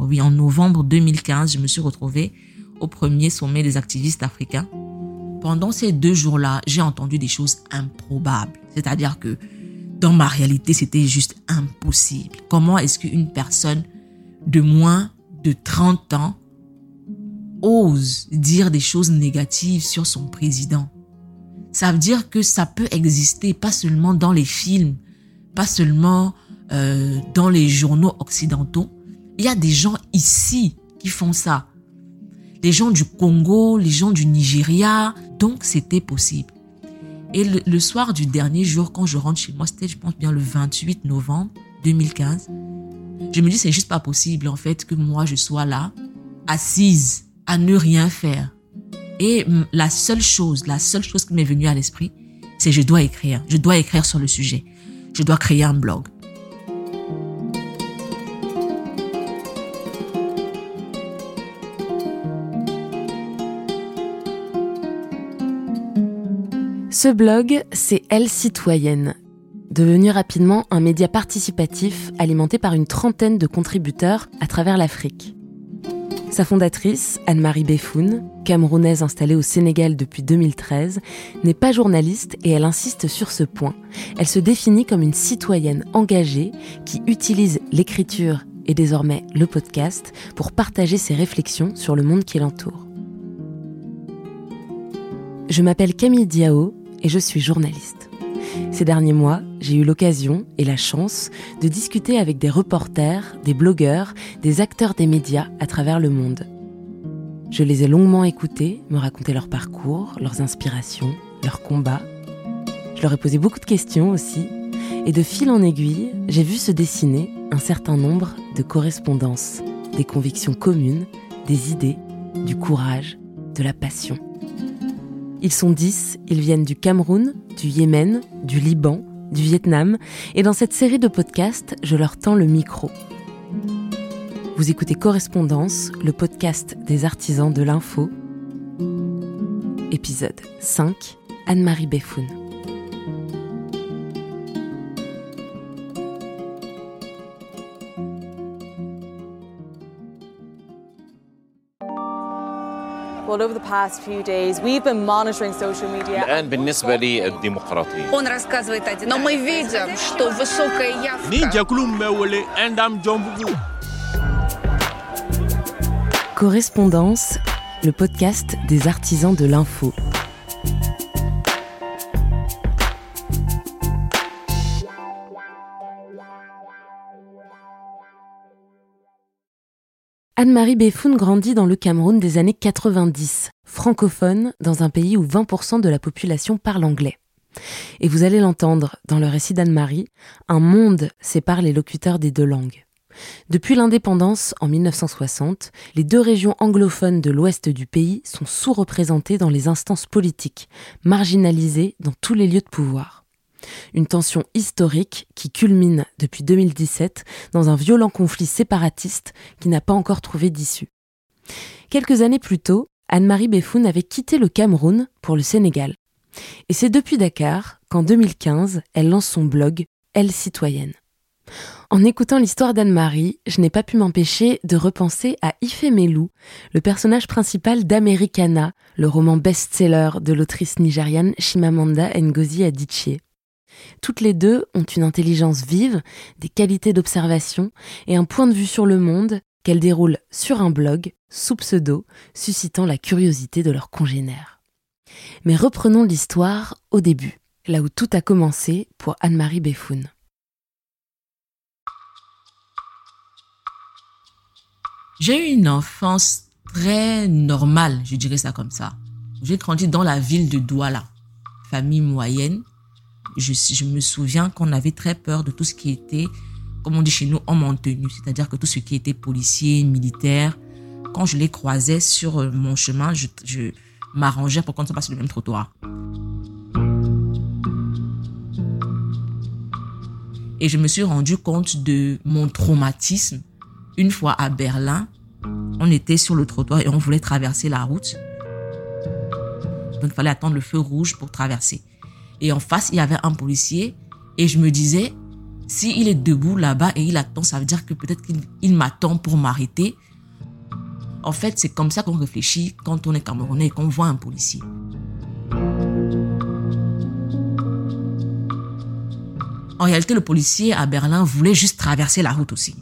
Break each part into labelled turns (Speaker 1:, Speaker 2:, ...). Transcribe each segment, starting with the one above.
Speaker 1: oui, en novembre 2015, je me suis retrouvée au premier sommet des activistes africains. Pendant ces deux jours-là, j'ai entendu des choses improbables. C'est-à-dire que dans ma réalité, c'était juste impossible. Comment est-ce qu'une personne de moins de 30 ans ose dire des choses négatives sur son président? Ça veut dire que ça peut exister pas seulement dans les films, pas seulement euh, dans les journaux occidentaux. Il y a des gens ici qui font ça. Les gens du Congo, les gens du Nigeria. Donc c'était possible. Et le, soir du dernier jour, quand je rentre chez moi, c'était, je pense bien, le 28 novembre 2015, je me dis, c'est juste pas possible, en fait, que moi, je sois là, assise, à ne rien faire. Et la seule chose, la seule chose qui m'est venue à l'esprit, c'est je dois écrire. Je dois écrire sur le sujet. Je dois créer un blog.
Speaker 2: Ce blog, c'est Elle Citoyenne, devenu rapidement un média participatif alimenté par une trentaine de contributeurs à travers l'Afrique. Sa fondatrice, Anne-Marie Beffoun, camerounaise installée au Sénégal depuis 2013, n'est pas journaliste et elle insiste sur ce point. Elle se définit comme une citoyenne engagée qui utilise l'écriture et désormais le podcast pour partager ses réflexions sur le monde qui l'entoure. Je m'appelle Camille Diao et je suis journaliste. Ces derniers mois, j'ai eu l'occasion et la chance de discuter avec des reporters, des blogueurs, des acteurs des médias à travers le monde. Je les ai longuement écoutés me raconter leur parcours, leurs inspirations, leurs combats. Je leur ai posé beaucoup de questions aussi, et de fil en aiguille, j'ai vu se dessiner un certain nombre de correspondances, des convictions communes, des idées, du courage, de la passion. Ils sont dix, ils viennent du Cameroun, du Yémen, du Liban, du Vietnam, et dans cette série de podcasts, je leur tends le micro. Vous écoutez Correspondance, le podcast des artisans de l'info. Épisode 5, Anne-Marie Beffoun.
Speaker 3: الآن بالنسبة للديمقراطية.
Speaker 4: Он рассказывает один. Но мы видим, что высокая явка.
Speaker 2: Correspondance, le podcast des artisans de l'info. Anne-Marie Beffoun grandit dans le Cameroun des années 90, francophone dans un pays où 20% de la population parle anglais. Et vous allez l'entendre dans le récit d'Anne-Marie, un monde sépare les locuteurs des deux langues. Depuis l'indépendance en 1960, les deux régions anglophones de l'ouest du pays sont sous-représentées dans les instances politiques, marginalisées dans tous les lieux de pouvoir. Une tension historique qui culmine depuis 2017 dans un violent conflit séparatiste qui n'a pas encore trouvé d'issue. Quelques années plus tôt, Anne-Marie Beffoun avait quitté le Cameroun pour le Sénégal. Et c'est depuis Dakar qu'en 2015, elle lance son blog Elle citoyenne. En écoutant l'histoire d'Anne-Marie, je n'ai pas pu m'empêcher de repenser à Ife Melou, le personnage principal d'Americana, le roman best-seller de l'autrice nigériane Chimamanda Ngozi Adichie. Toutes les deux ont une intelligence vive, des qualités d'observation et un point de vue sur le monde qu'elles déroulent sur un blog, sous pseudo, suscitant la curiosité de leurs congénères. Mais reprenons l'histoire au début, là où tout a commencé pour Anne-Marie Beffoun.
Speaker 1: J'ai eu une enfance très normale, je dirais ça comme ça. J'ai grandi dans la ville de Douala, famille moyenne, je, me souviens qu'on avait très peur de tout ce qui était, comme on dit chez nous, homme en tenue, c'est-à-dire que tout ce qui était policier, militaire, quand je les croisais sur euh, mon chemin, je, m'arrangeais pour qu'on ne soit pas sur le même trottoir. Et je me suis rendu compte de mon traumatisme une fois à Berlin. On était sur le trottoir et on voulait traverser la route. Donc il fallait attendre le feu rouge pour traverser. Et en face, il y avait un policier. Et je me disais, S'il est debout là-bas et il attend, ça veut dire que peut-être qu'il il m'attend pour m'arrêter. En fait, c'est comme ça qu'on réfléchit quand on est Camerounais et qu'on voit un policier. En réalité, le policier à Berlin voulait juste traverser la route aussi.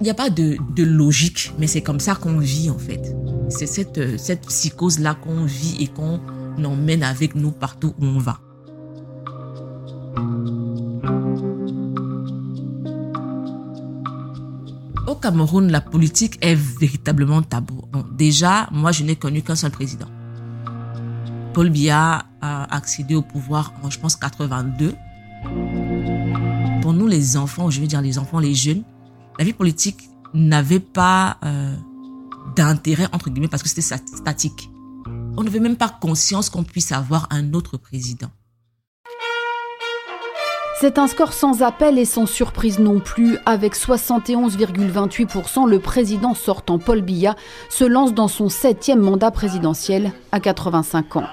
Speaker 1: Il n'y a pas de, logique, mais c'est comme ça qu'on vit en fait. C'est euh, cette psychose-là qu'on vit et qu'on emmène avec nous partout où on va. Cameroun, la politique est véritablement tabou. Déjà, moi, je n'ai connu qu'un seul président. Paul Biya a accédé au pouvoir en, je pense, 82. Pour nous, les enfants, je veux dire les enfants, les jeunes, la vie politique n'avait pas euh, d'intérêt, entre guillemets, parce que c'était statique. On n'avait même pas conscience qu'on puisse avoir un autre président.
Speaker 5: C'est un score sans appel et sans surprise non plus. Avec 71,28%, le président sortant Paul Biya se lance dans son septième mandat présidentiel à 85 ans.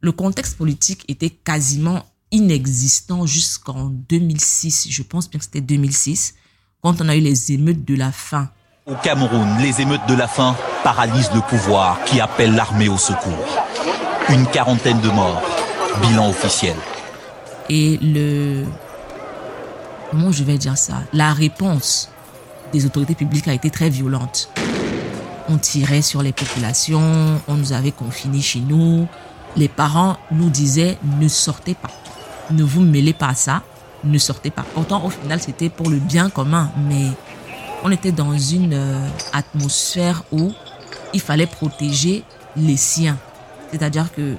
Speaker 1: Le contexte politique était quasiment inexistant jusqu'en 2006. Je pense bien que c'était 2006, quand on a eu les émeutes de la faim.
Speaker 6: Au Cameroun, les émeutes de la faim paralysent le pouvoir qui appelle l'armée au secours. Une quarantaine de morts, bilan officiel.
Speaker 1: Et le... Comment je vais dire ça? La réponse des autorités publiques a été très violente. On tirait sur les populations, on nous avait confinés chez nous. Les parents nous disaient ne sortez pas, ne vous mêlez pas à ça, ne sortez pas. Pourtant, au final, c'était pour le bien commun, mais on était dans une euh, atmosphère où il fallait protéger les siens. C'est-à-dire que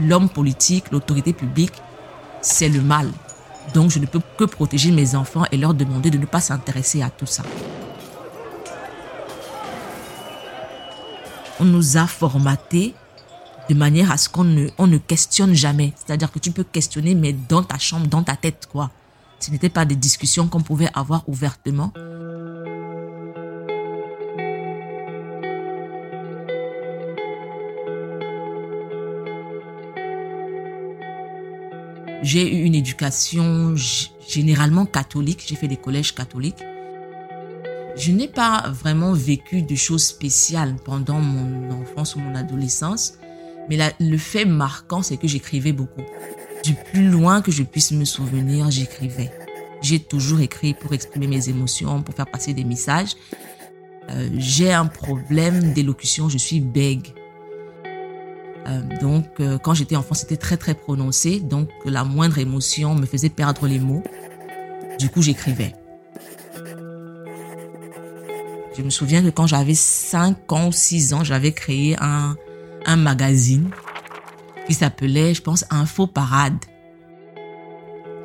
Speaker 1: l'homme politique, l'autorité publique, c'est le mal. Donc je ne peux que protéger mes enfants et leur demander de ne pas s'intéresser à tout ça. On nous a formatés de manière à ce qu'on ne, on ne questionne jamais. C'est-à-dire que tu peux questionner, mais dans ta chambre, dans ta tête, quoi. Ce n'était pas des discussions qu'on pouvait avoir ouvertement. J'ai eu une éducation généralement catholique. J'ai fait des collèges catholiques. Je n'ai pas vraiment vécu de choses spéciales pendant mon enfance ou mon adolescence. Mais le fait marquant, c'est que j'écrivais beaucoup. Du plus loin que je puisse me souvenir, j'écrivais. J'ai toujours écrit pour exprimer mes émotions, pour faire passer des messages. Euh, j'ai un problème d'élocution, je suis bègue. Euh, donc, euh, quand j'étais enfant, c'était très très prononcé. Donc, la moindre émotion me faisait perdre les mots. Du coup, j'écrivais. Je me souviens que quand j'avais 5 ans ou 6 ans, j'avais créé un, un magazine qui s'appelait, je pense, Info Parade.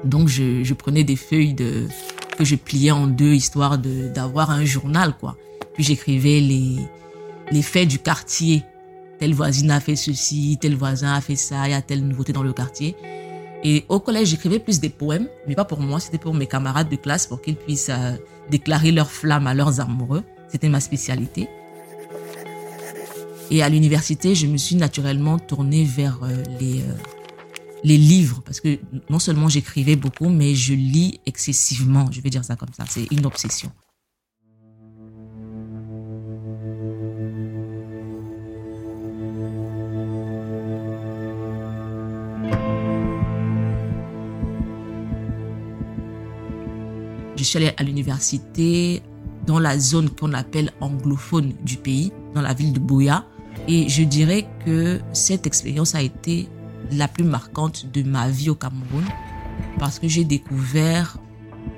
Speaker 1: Donc, je, prenais des feuilles de, que je pliais en deux, histoire d'avoir un journal, quoi. Puis j'écrivais les, les faits du quartier telle voisine a fait ceci, tel voisin a fait ça, il y a telle nouveauté dans le quartier. Et au collège, j'écrivais plus des poèmes, mais pas pour moi, c'était pour mes camarades de classe pour qu'ils puissent euh, déclarer leur flamme à leurs amoureux. C'était ma spécialité. Et à l'université, je me suis naturellement tournée vers euh, euh, les livres, parce que non seulement j'écrivais beaucoup, mais je lis excessivement, je vais dire ça comme ça, c'est une obsession. Je suis allée à l'université dans la zone qu'on appelle anglophone du pays, dans la ville de Boya. Et je dirais que cette expérience a été la plus marquante de ma vie au Cameroun parce que j'ai découvert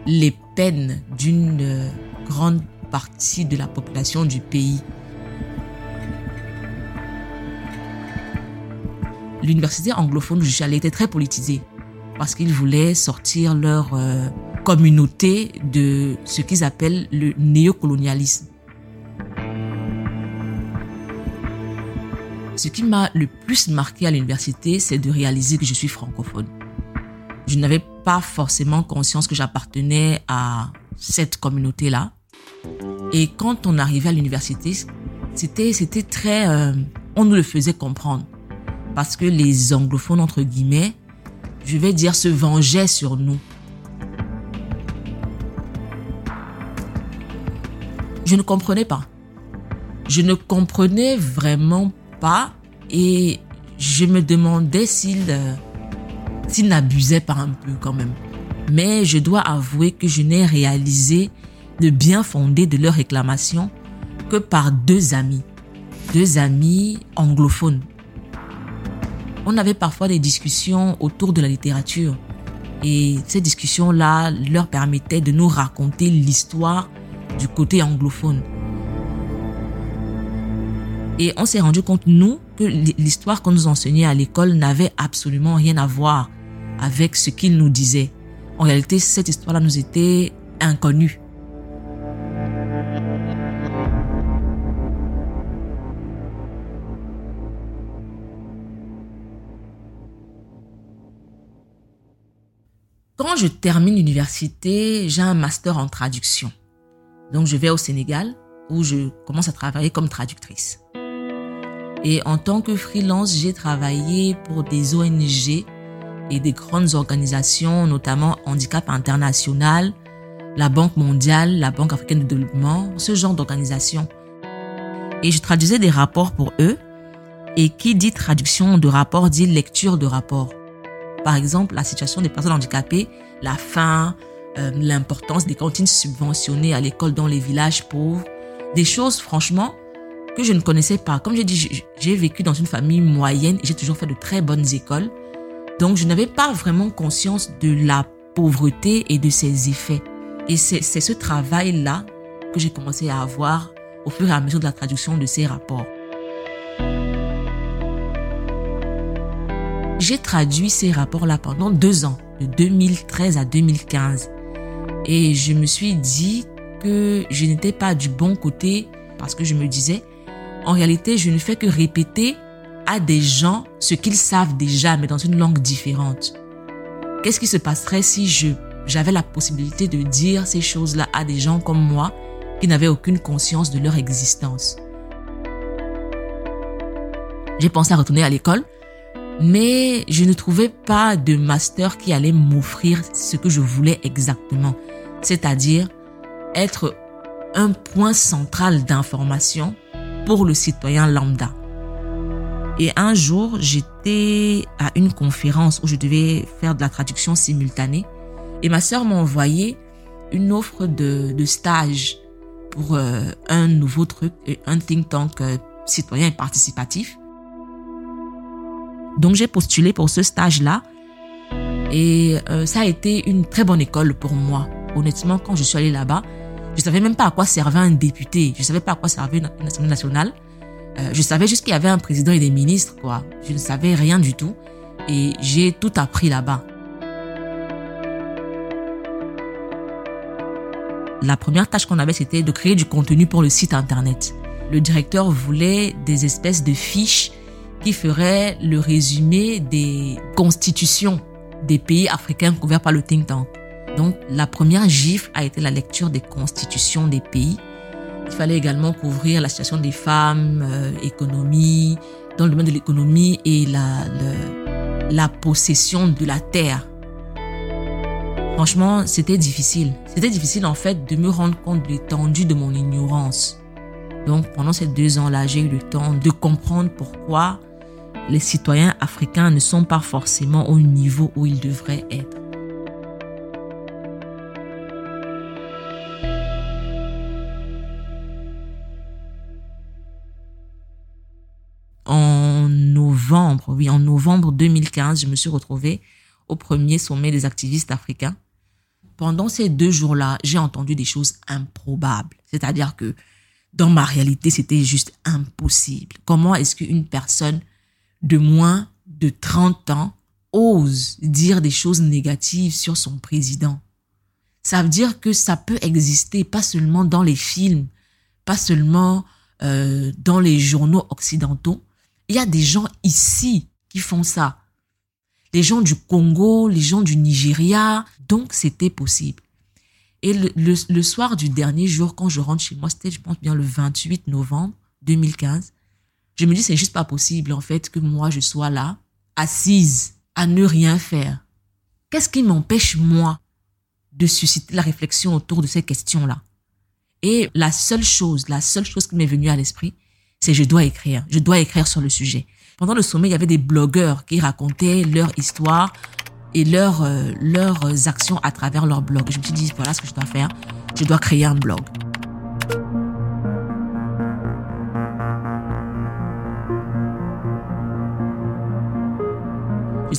Speaker 1: les peines d'une grande partie de la population du pays. L'université anglophone où allée était très politisée parce qu'ils voulaient sortir leur euh, communauté de ce qu'ils appellent le néocolonialisme. Ce qui m'a le plus marqué à l'université, c'est de réaliser que je suis francophone. Je n'avais pas forcément conscience que j'appartenais à cette communauté-là. Et quand on arrivait à l'université, c'était, c'était très, euh, on nous le faisait comprendre. Parce que les anglophones, entre guillemets, je vais dire, se vengeaient sur nous je ne comprenais pas. Je ne comprenais vraiment pas et je me demandais s'il euh, s'il n'abusait pas un peu quand même. Mais je dois avouer que je n'ai réalisé le bien fondé de leur réclamation que par deux amis, deux amis anglophones. On avait parfois des discussions autour de la littérature et ces discussions-là leur permettaient de nous raconter l'histoire du côté anglophone. Et on s'est rendu compte, nous, que l'histoire qu'on nous enseignait à l'école n'avait absolument rien à voir avec ce qu'ils nous disaient. En réalité, cette histoire-là nous était inconnue. Quand je termine l'université, j'ai un master en traduction. Donc je vais au Sénégal où je commence à travailler comme traductrice. Et en tant que freelance, j'ai travaillé pour des ONG et des grandes organisations, notamment Handicap International, la Banque mondiale, la Banque africaine de développement, ce genre d'organisations. Et je traduisais des rapports pour eux. Et qui dit traduction de rapport dit lecture de rapport. Par exemple, la situation des personnes handicapées, la faim, euh, l'importance des cantines subventionnées à l'école dans les villages pauvres. Des choses, franchement, que je ne connaissais pas. Comme j'ai dit, j'ai vécu dans une famille moyenne et j'ai toujours fait de très bonnes écoles. Donc, je n'avais pas vraiment conscience de la pauvreté et de ses effets. Et c'est ce travail-là que j'ai commencé à avoir au fur et à mesure de la traduction de ces rapports. J'ai traduit ces rapports-là pendant deux ans, de 2013 à 2015. Et je me suis dit que je n'étais pas du bon côté parce que je me disais, en réalité, je ne fais que répéter à des gens ce qu'ils savent déjà, mais dans une langue différente. Qu'est-ce qui se passerait si je j'avais la possibilité de dire ces choses-là à des gens comme moi qui n'avaient aucune conscience de leur existence? J'ai pensé à retourner à l'école, mais je ne trouvais pas de master qui allait m'offrir ce que je voulais exactement, c'est-à-dire être un point central d'information pour le citoyen lambda. Et un jour, j'étais à une conférence où je devais faire de la traduction simultanée. Et ma sœur m'a envoyé une offre de, stage pour euh, un nouveau truc, un think tank euh, citoyen participatif. Donc j'ai postulé pour ce stage-là. Et euh, ça a été une très bonne école pour moi. Honnêtement, quand je suis allée là-bas, je savais même pas à quoi servait un député. Je savais pas à quoi servait une, assemblée nationale. Euh, je savais juste qu'il y avait un président et des ministres, quoi. Je ne savais rien du tout. Et j'ai tout appris là-bas. La première tâche qu'on avait, c'était de créer du contenu pour le site internet. Le directeur voulait des espèces de fiches qui feraient le résumé des constitutions des pays africains couverts par le think tank. Donc, la première gifle a été la lecture des constitutions des pays il fallait également couvrir la situation des femmes, euh, économie, dans le domaine de l'économie et la, la possession de la terre. Franchement, c'était difficile. C'était difficile en fait de me rendre compte de l'étendue de mon ignorance. Donc pendant ces deux ans-là, j'ai eu le temps de comprendre pourquoi les citoyens africains ne sont pas forcément au niveau où ils devraient être. oui, en novembre 2015, je me suis retrouvée au premier sommet des activistes africains. Pendant ces deux jours-là, j'ai entendu des choses improbables. C'est-à-dire que dans ma réalité, c'était juste impossible. Comment est-ce qu'une personne de moins de 30 ans ose dire des choses négatives sur son président Ça veut dire que ça peut exister, pas seulement dans les films, pas seulement euh, dans les journaux occidentaux, il y a des gens ici qui font ça. Les gens du Congo, les gens du Nigeria. Donc, c'était possible. Et le, soir du dernier jour, quand je rentre chez moi, c'était, je pense bien, le 28 novembre 2015, je me dis, c'est juste pas possible, en fait, que moi, je sois là, assise, à ne rien faire. Qu'est-ce qui m'empêche, moi, de susciter la réflexion autour de ces questions-là? Et la seule chose, la seule chose qui m'est venue à l'esprit, c'est je dois écrire. Je dois écrire sur le sujet. Pendant le sommet, il y avait des blogueurs qui racontaient leur histoire et leurs, euh, leurs actions à travers leur blog. Je me suis dit, voilà ce que je dois faire. Je dois créer un blog.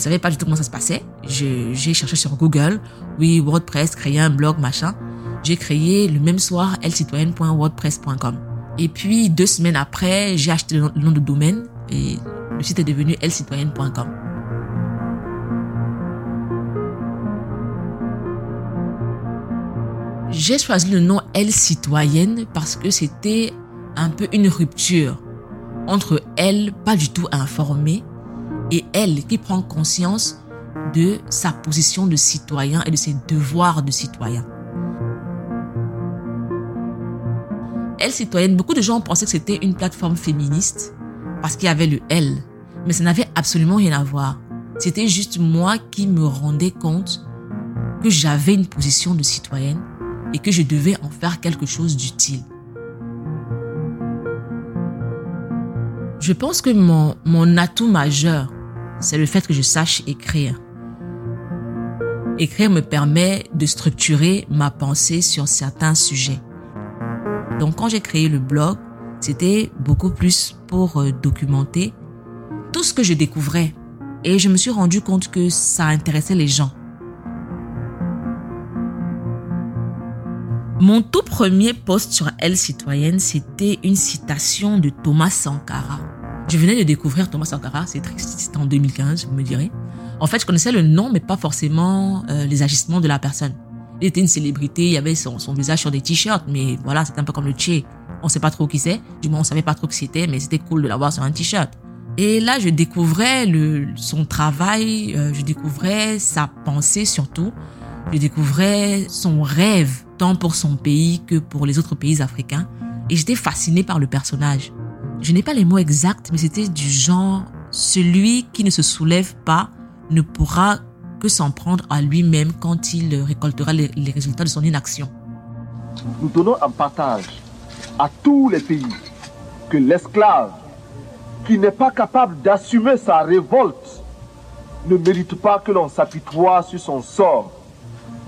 Speaker 1: Savais pas du tout comment ça se passait. J'ai cherché sur Google, oui, WordPress, créer un blog, machin. J'ai créé le même soir elcitoyenne.wordpress.com. Et puis, deux semaines après, j'ai acheté le nom de domaine et le site est devenu elcitoyenne.com. J'ai choisi le nom Elle Citoyenne parce que c'était un peu une rupture entre elle, pas du tout informée, et elle qui prend conscience de sa position de citoyen et de ses devoirs de citoyen. Elle citoyenne, beaucoup de gens pensaient que c'était une plateforme féministe parce qu'il y avait le elle, mais ça n'avait absolument rien à voir. C'était juste moi qui me rendais compte que j'avais une position de citoyenne et que je devais en faire quelque chose d'utile. Je pense que mon, mon atout majeur, c'est le fait que je sache écrire. Écrire me permet de structurer ma pensée sur certains sujets. Donc quand j'ai créé le blog, c'était beaucoup plus pour euh, documenter tout ce que je découvrais. Et je me suis rendu compte que ça intéressait les gens. Mon tout premier post sur Elle citoyenne, c'était une citation de Thomas Sankara. Je venais de découvrir Thomas Sankara, c'est en 2015, vous me direz. En fait, je connaissais le nom, mais pas forcément euh, les agissements de la personne. Il était une célébrité, il y avait son, son visage sur des t-shirts, mais voilà, c'est un peu comme le Che. On sait pas trop qui c'est, du moins on savait pas trop qui c'était, mais c'était cool de l'avoir sur un t-shirt. Et là, je découvrais le, son travail, euh, je découvrais sa pensée surtout, je découvrais son rêve, tant pour son pays que pour les autres pays africains. Et j'étais fascinée par le personnage. Je n'ai pas les mots exacts, mais c'était du genre, celui qui ne se soulève pas ne pourra que s'en prendre à lui-même quand il récoltera les, résultats de son inaction.
Speaker 7: Nous donnons un partage à tous les pays que l'esclave qui n'est pas capable d'assumer sa révolte ne mérite pas que l'on s'apitoie sur son sort.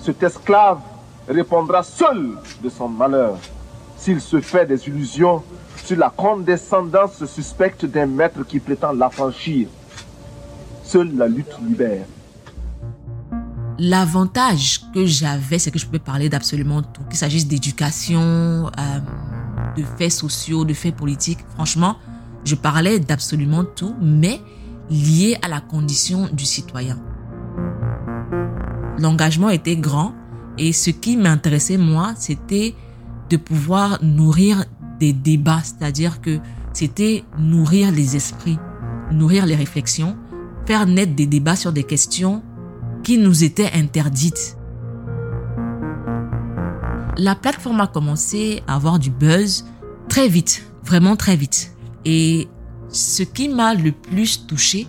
Speaker 7: Cet esclave répondra seul de son malheur s'il se fait des illusions sur la condescendance suspecte d'un maître qui prétend l'affranchir. Seule la lutte libère.
Speaker 1: L'avantage que j'avais, c'est que je pouvais parler d'absolument tout, qu'il s'agisse d'éducation, euh, de faits sociaux, de faits politiques. Franchement, je parlais d'absolument tout, mais lié à la condition du citoyen. L'engagement était grand et ce qui m'intéressait moi, c'était de pouvoir nourrir des débats, c'est-à-dire que c'était nourrir les esprits, nourrir les réflexions, faire naître des débats sur des questions qui nous étaient interdites. La plateforme a commencé à avoir du buzz très vite, vraiment très vite. Et ce qui m'a le plus touché,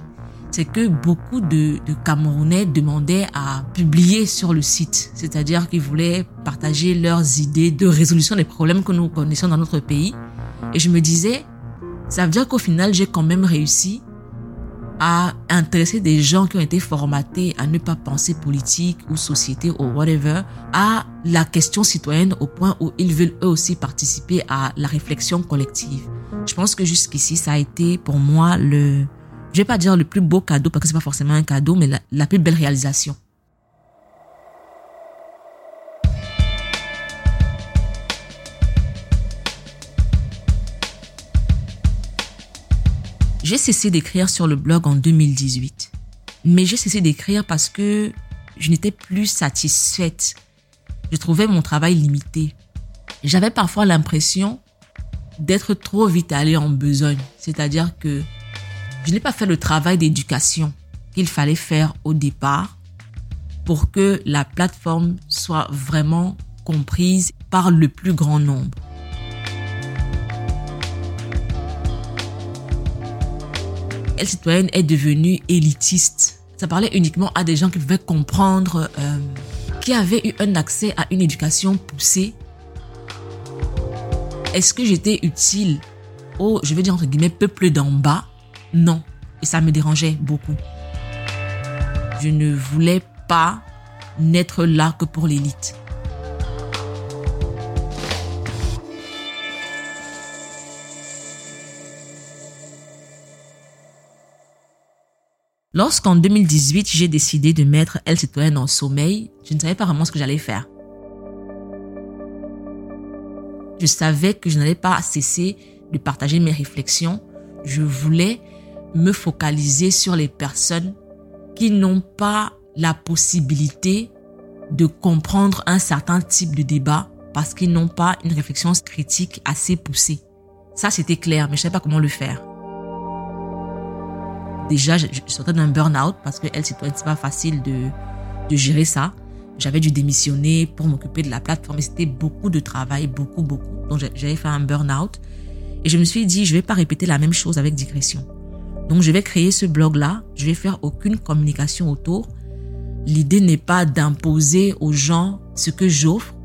Speaker 1: c'est que beaucoup de, Camerounais demandaient à publier sur le site. C'est-à-dire qu'ils voulaient partager leurs idées de résolution des problèmes que nous connaissons dans notre pays. Et je me disais, ça veut dire qu'au final, j'ai quand même réussi à intéresser des gens qui ont été formatés à ne pas penser politique ou société ou whatever à la question citoyenne au point où ils veulent eux aussi participer à la réflexion collective. Je pense que jusqu'ici, ça a été pour moi le, je vais pas dire le plus beau cadeau parce que c'est pas forcément un cadeau, mais la, la plus belle réalisation. J'ai cessé d'écrire sur le blog en 2018. Mais j'ai cessé d'écrire parce que je n'étais plus satisfaite. Je trouvais mon travail limité. J'avais parfois l'impression d'être trop vite allée en besogne. C'est-à-dire que je n'ai pas fait le travail d'éducation qu'il fallait faire au départ pour que la plateforme soit vraiment comprise par le plus grand nombre. Elle citoyenne est devenue élitiste. Ça parlait uniquement à des gens qui pouvaient comprendre, euh, qui avaient eu un accès à une éducation poussée. est-ce que j'étais utile au, je vais dire entre guillemets, peuple d'en bas? Non. Et ça me dérangeait beaucoup. Je ne voulais pas n'être là que pour l'élite. Lorsqu'en 2018, j'ai décidé de mettre Elle citoyenne en sommeil, je ne savais pas vraiment ce que j'allais faire. Je savais que je n'allais pas cesser de partager mes réflexions. Je voulais me focaliser sur les personnes qui n'ont pas la possibilité de comprendre un certain type de débat parce qu'ils n'ont pas une réflexion critique assez poussée. Ça, c'était clair, mais je ne savais pas comment le faire. Déjà, je, sortais d'un burn-out parce que elle, c'est pas facile de, gérer ça. J'avais dû démissionner pour m'occuper de la plateforme c'était beaucoup de travail, beaucoup, beaucoup. Donc, j'avais fait un burn-out et je me suis dit, je vais pas répéter la même chose avec digression. Donc, je vais créer ce blog-là. Je vais faire aucune communication autour. L'idée n'est pas d'imposer aux gens ce que j'offre,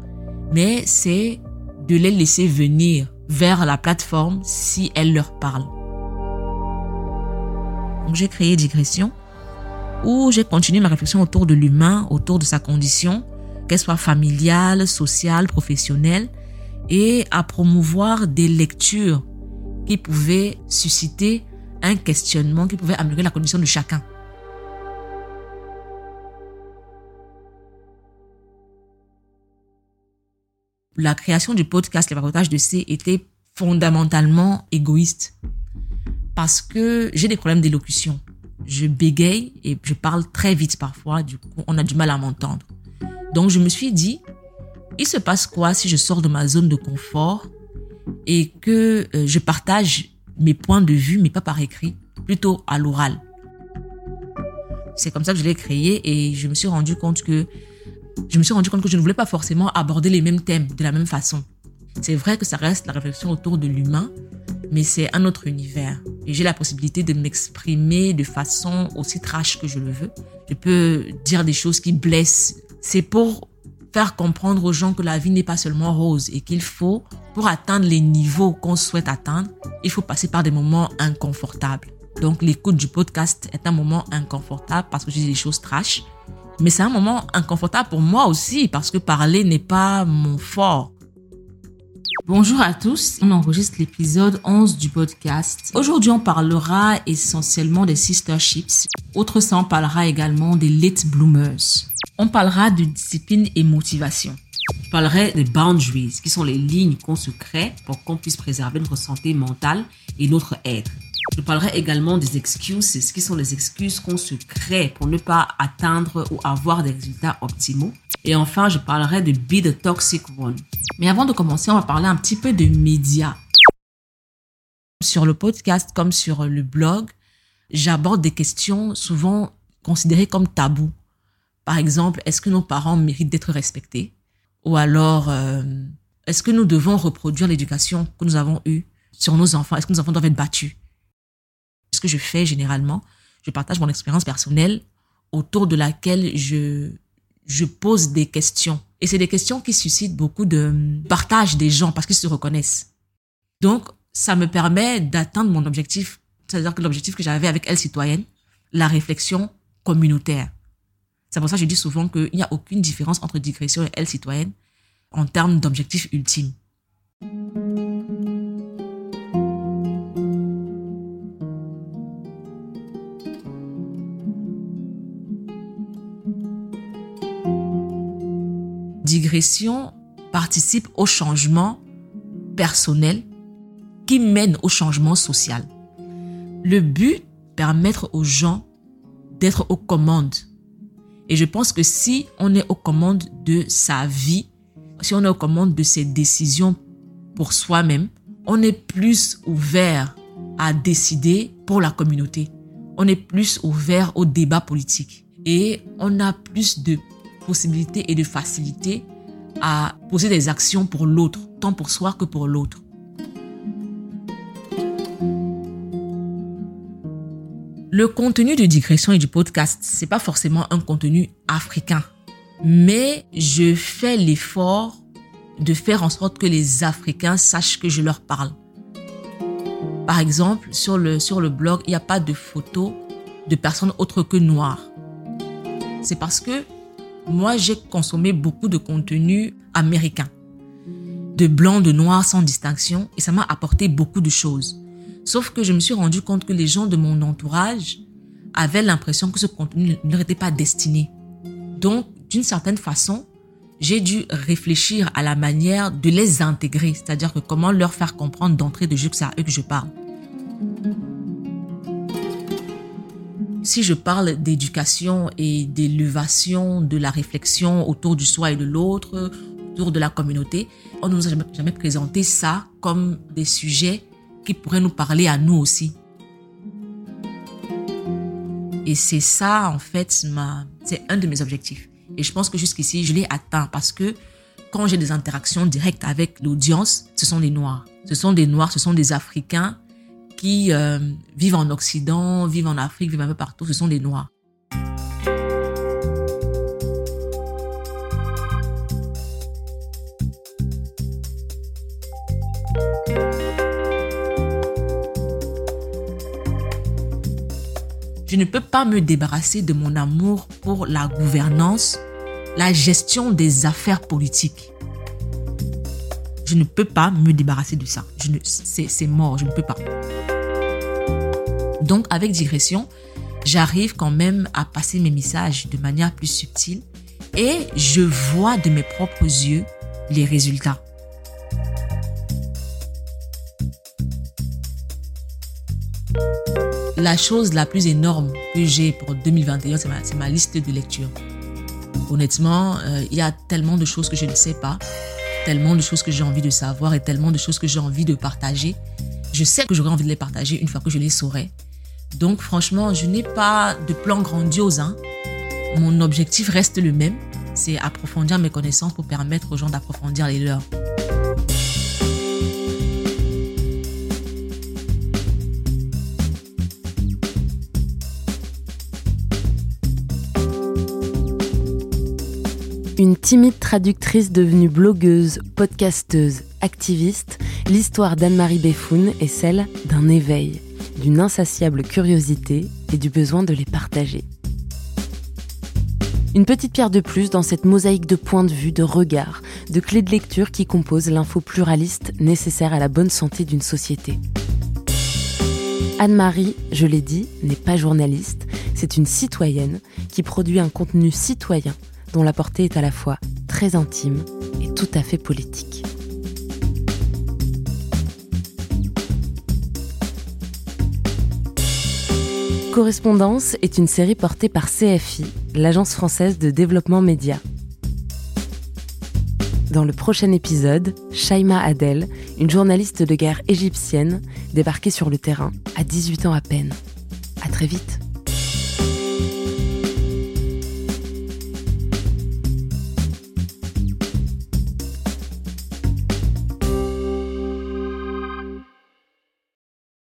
Speaker 1: mais c'est de les laisser venir vers la plateforme si elle leur parle. Donc j'ai créé Digression où j'ai continué ma réflexion autour de l'humain, autour de sa condition, qu'elle soit familiale, sociale, professionnelle, et à promouvoir des lectures qui pouvaient susciter un questionnement, qui pouvaient améliorer la condition de chacun. La création du podcast Les Papotages de C était fondamentalement égoïste parce que j'ai des problèmes d'élocution. Je bégaye et je parle très vite parfois, du coup, on a du mal à m'entendre. Donc, je me suis dit, il se passe quoi si je sors de ma zone de confort et que euh, je partage mes points de vue, mais pas par écrit, plutôt à l'oral. C'est comme ça que je l'ai créé et je me suis rendu compte que je me suis rendu compte que je ne voulais pas forcément aborder les mêmes thèmes de la même façon. C'est vrai que ça reste la réflexion autour de l'humain, mais c'est un autre univers. Et j'ai la possibilité de m'exprimer de façon aussi trash que je le veux. Je peux dire des choses qui blessent. C'est pour faire comprendre aux gens que la vie n'est pas seulement rose et qu'il faut, pour atteindre les niveaux qu'on souhaite atteindre, il faut passer par des moments inconfortables. Donc l'écoute du podcast est un moment inconfortable parce que dis des choses trash. Mais c'est un moment inconfortable pour moi aussi parce que parler n'est pas mon fort. Bonjour à tous, on enregistre l'épisode 11 du podcast. Aujourd'hui, on parlera essentiellement des sisterships. Autre ça, on parlera également des late bloomers. On parlera de discipline et motivation. Je parlerai des boundaries, qui sont les lignes qu'on se crée pour qu'on puisse préserver notre santé mentale et notre être. Je parlerai également des excuses, qui sont les excuses qu'on se crée pour ne pas atteindre ou avoir des résultats optimaux? Et enfin, je parlerai de Be the Toxic One. Mais avant de commencer, on va parler un petit peu de médias. Sur le podcast comme sur le blog, j'aborde des questions souvent considérées comme tabous. Par exemple, est-ce que nos parents méritent d'être respectés? Ou alors, euh, est-ce que nous devons reproduire l'éducation que nous avons eue sur nos enfants? Est-ce que nos enfants doivent être battus? Ce que je fais généralement, je partage mon expérience personnelle autour de laquelle je je pose des questions. Et c'est des questions qui suscitent beaucoup de partage des gens parce qu'ils se reconnaissent. Donc, ça me permet d'atteindre mon objectif, c'est-à-dire que l'objectif que j'avais avec Elle Citoyenne, la réflexion communautaire. C'est pour ça que je dis souvent qu'il n'y a aucune différence entre digression et Elle Citoyenne en termes d'objectif ultime. Digression participe au changement personnel qui mène au changement social. Le but, permettre aux gens d'être aux commandes. Et je pense que si on est aux commandes de sa vie, si on est aux commandes de ses décisions pour soi-même, on est plus ouvert à décider pour la communauté. On est plus ouvert au débat politique. Et on a plus de possibilités et de facilité à poser des actions pour l'autre, tant pour soi que pour l'autre. Le contenu de digression et du podcast, c'est pas forcément un contenu africain, mais je fais l'effort de faire en sorte que les Africains sachent que je leur parle. Par exemple, sur le, sur le blog, il n'y a pas de photos de personnes autres que noires. C'est parce que moi, j'ai consommé beaucoup de contenu américain, de blanc, de noir, sans distinction, et ça m'a apporté beaucoup de choses. Sauf que je me suis rendu compte que les gens de mon entourage avaient l'impression que ce contenu ne leur était pas destiné. Donc, d'une certaine façon, j'ai dû réfléchir à la manière de les intégrer, c'est-à-dire que comment leur faire comprendre d'entrée de jeu que c'est à eux que je parle. Si je parle d'éducation et d'élévation de la réflexion autour du soi et de l'autre, autour de la communauté, on ne nous a jamais présenté ça comme des sujets qui pourraient nous parler à nous aussi. Et c'est ça, en fait, c'est un de mes objectifs. Et je pense que jusqu'ici, je l'ai atteint parce que quand j'ai des interactions directes avec l'audience, ce sont des Noirs. Ce sont des Noirs, ce sont des Africains qui euh, vivent en Occident, vivent en Afrique, vivent un peu partout. Ce sont des Noirs. Je ne peux pas me débarrasser de mon amour pour la gouvernance, la gestion des affaires politiques. Je ne peux pas me débarrasser de ça. C'est mort, je ne peux pas. Donc, avec digression, j'arrive quand même à passer mes messages de manière plus subtile et je vois de mes propres yeux les résultats. la chose la plus énorme que j'ai pour 2021, c'est ma, liste de lecture. Honnêtement, euh, il y a tellement de choses que je ne sais pas, tellement de choses que j'ai envie de savoir et tellement de choses que j'ai envie de partager. Je sais que j'aurai envie de les partager une fois que je les saurai. Donc franchement, je n'ai pas de plan grandiose. Hein. Mon objectif reste le même, c'est approfondir mes connaissances pour permettre aux gens d'approfondir les leurs.
Speaker 2: Une timide traductrice devenue blogueuse, podcasteuse, activiste, l'histoire d'Anne-Marie Beffoun est celle d'un éveil, d'une insatiable curiosité et du besoin de les partager. Une petite pierre de plus dans cette mosaïque de points de vue, de regards, de clés de lecture qui composent l'info pluraliste nécessaire à la bonne santé d'une société. Anne-Marie, je l'ai dit, n'est pas journaliste, c'est une citoyenne qui produit un contenu citoyen dont la portée est à la fois très intime et tout à fait politique. Correspondance est une série portée par CFI, l'agence française de développement média. Dans le prochain épisode, Shaima Adel, une journaliste de guerre égyptienne, débarquée sur le terrain à 18 ans à peine. À très vite.